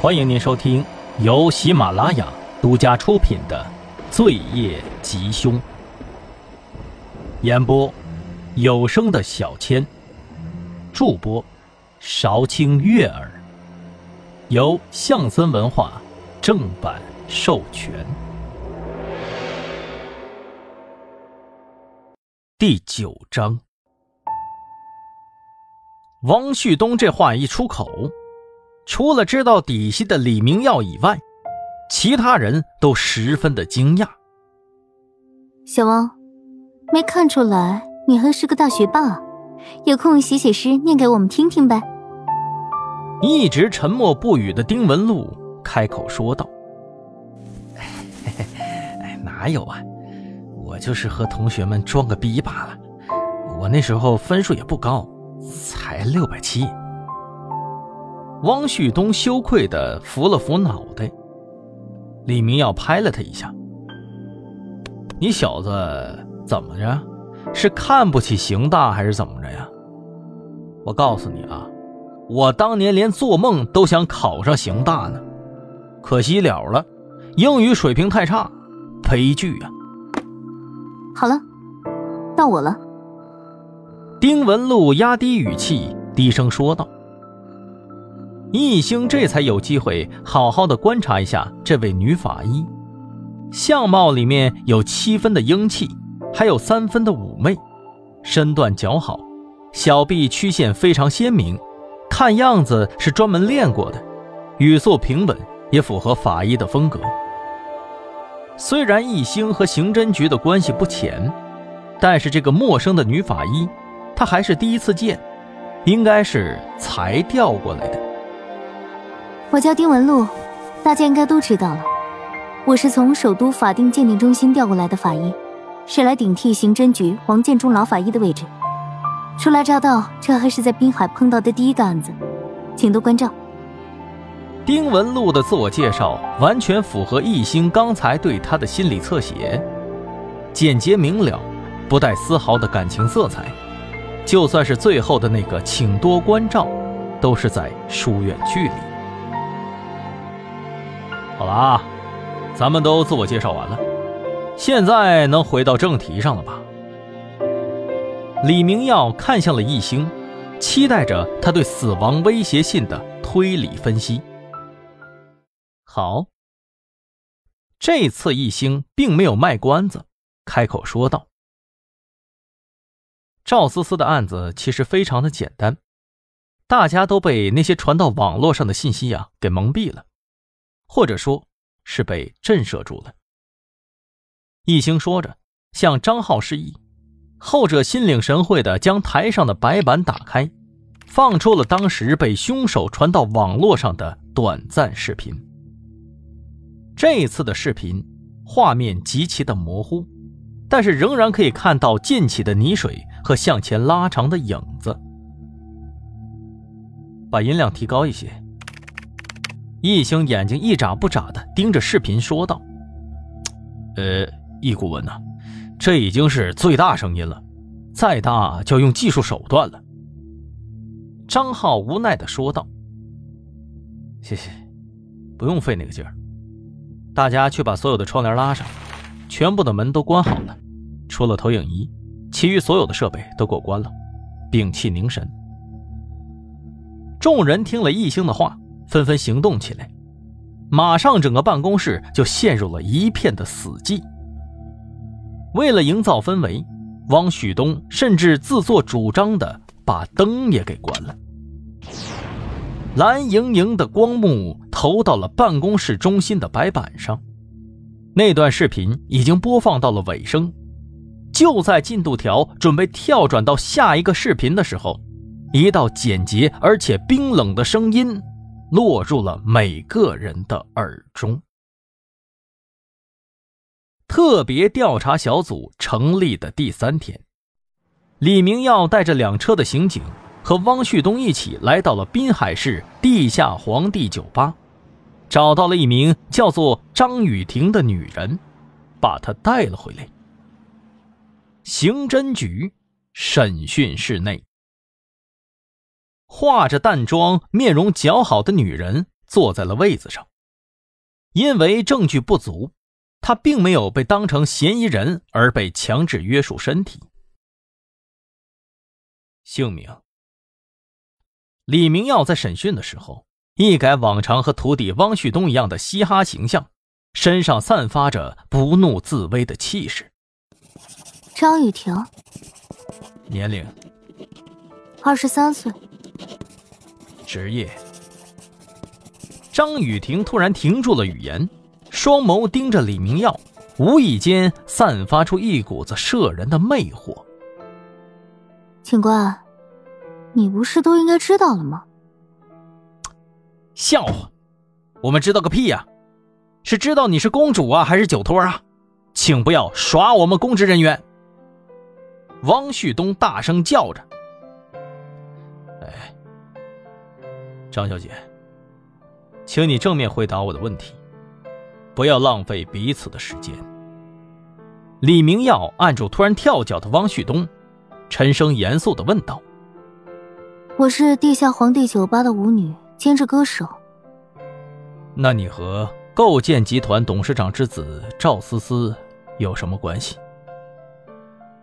欢迎您收听由喜马拉雅独家出品的《罪业吉凶》，演播有声的小千，助播韶清悦耳，由象森文化正版授权。第九章，汪旭东这话一出口。除了知道底细的李明耀以外，其他人都十分的惊讶。小王，没看出来你还是个大学霸，有空写写诗念给我们听听呗。一直沉默不语的丁文璐开口说道：“哎，哪有啊，我就是和同学们装个逼罢了。我那时候分数也不高，才六百七。”汪旭东羞愧的扶了扶脑袋，李明耀拍了他一下：“你小子怎么着？是看不起邢大还是怎么着呀？我告诉你啊，我当年连做梦都想考上邢大呢，可惜了了，英语水平太差，悲剧啊！”好了，到我了。丁文璐压低语气，低声说道。易兴这才有机会好好的观察一下这位女法医，相貌里面有七分的英气，还有三分的妩媚，身段姣好，小臂曲线非常鲜明，看样子是专门练过的，语速平稳，也符合法医的风格。虽然易兴和刑侦局的关系不浅，但是这个陌生的女法医，他还是第一次见，应该是才调过来的。我叫丁文璐，大家应该都知道了。我是从首都法定鉴定中心调过来的法医，是来顶替刑侦局王建中老法医的位置。初来乍到，这还是在滨海碰到的第一个案子，请多关照。丁文璐的自我介绍完全符合易兴刚才对他的心理侧写，简洁明了，不带丝毫的感情色彩。就算是最后的那个“请多关照”，都是在疏远距离。好了啊，咱们都自我介绍完了，现在能回到正题上了吧？李明耀看向了易星，期待着他对死亡威胁信的推理分析。好，这次易星并没有卖关子，开口说道：“赵思思的案子其实非常的简单，大家都被那些传到网络上的信息啊给蒙蔽了。”或者说，是被震慑住了。一兴说着，向张浩示意，后者心领神会的将台上的白板打开，放出了当时被凶手传到网络上的短暂视频。这一次的视频画面极其的模糊，但是仍然可以看到溅起的泥水和向前拉长的影子。把音量提高一些。易兴眼睛一眨不眨的盯着视频，说道：“呃，易顾问呐，这已经是最大声音了，再大就要用技术手段了。”张浩无奈的说道：“谢谢，不用费那个劲儿。大家去把所有的窗帘拉上，全部的门都关好了，除了投影仪，其余所有的设备都给我关了，屏气凝神。”众人听了易兴的话。纷纷行动起来，马上整个办公室就陷入了一片的死寂。为了营造氛围，汪旭东甚至自作主张的把灯也给关了。蓝莹莹的光幕投到了办公室中心的白板上，那段视频已经播放到了尾声。就在进度条准备跳转到下一个视频的时候，一道简洁而且冰冷的声音。落入了每个人的耳中。特别调查小组成立的第三天，李明耀带着两车的刑警和汪旭东一起来到了滨海市地下皇帝酒吧，找到了一名叫做张雨婷的女人，把她带了回来。刑侦局审讯室内。化着淡妆、面容姣好的女人坐在了位子上。因为证据不足，她并没有被当成嫌疑人而被强制约束身体。姓名：李明耀在审讯的时候，一改往常和徒弟汪旭东一样的嘻哈形象，身上散发着不怒自威的气势。张雨婷，年龄二十三岁，职业。张雨婷突然停住了语言，双眸盯着李明耀，无意间散发出一股子摄人的魅惑。警官，你不是都应该知道了吗？笑话，我们知道个屁呀！是知道你是公主啊，还是酒托啊？请不要耍我们公职人员！汪旭东大声叫着：“张小姐，请你正面回答我的问题，不要浪费彼此的时间。”李明耀按住突然跳脚的汪旭东。沉声严肃的问道：“我是地下皇帝酒吧的舞女，兼职歌手。那你和构建集团董事长之子赵思思有什么关系？”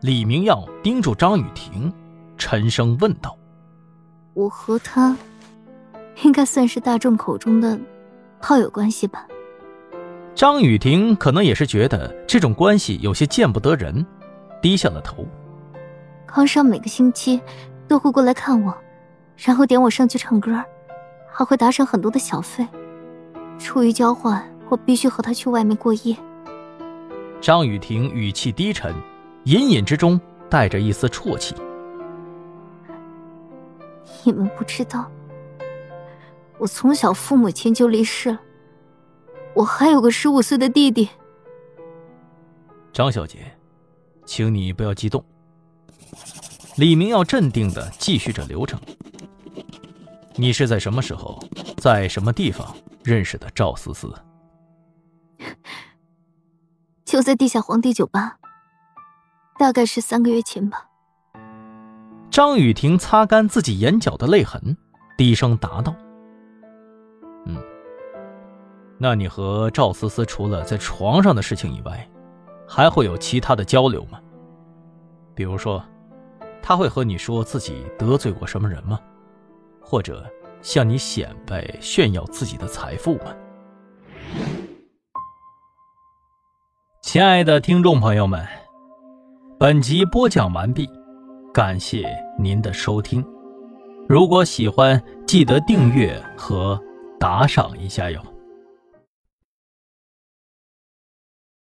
李明耀盯住张雨婷，沉声问道：“我和他，应该算是大众口中的炮友关系吧？”张雨婷可能也是觉得这种关系有些见不得人，低下了头。康少每个星期都会过来看我，然后点我上去唱歌，还会打赏很多的小费。出于交换，我必须和他去外面过夜。张雨婷语气低沉，隐隐之中带着一丝啜泣。你们不知道，我从小父母亲就离世了，我还有个十五岁的弟弟。张小姐，请你不要激动。李明耀镇定的继续着流程。你是在什么时候，在什么地方认识的赵思思？就在地下皇帝酒吧，大概是三个月前吧。张雨婷擦干自己眼角的泪痕，低声答道：“嗯，那你和赵思思除了在床上的事情以外，还会有其他的交流吗？比如说？”他会和你说自己得罪过什么人吗？或者向你显摆炫耀自己的财富吗？亲爱的听众朋友们，本集播讲完毕，感谢您的收听。如果喜欢，记得订阅和打赏一下哟。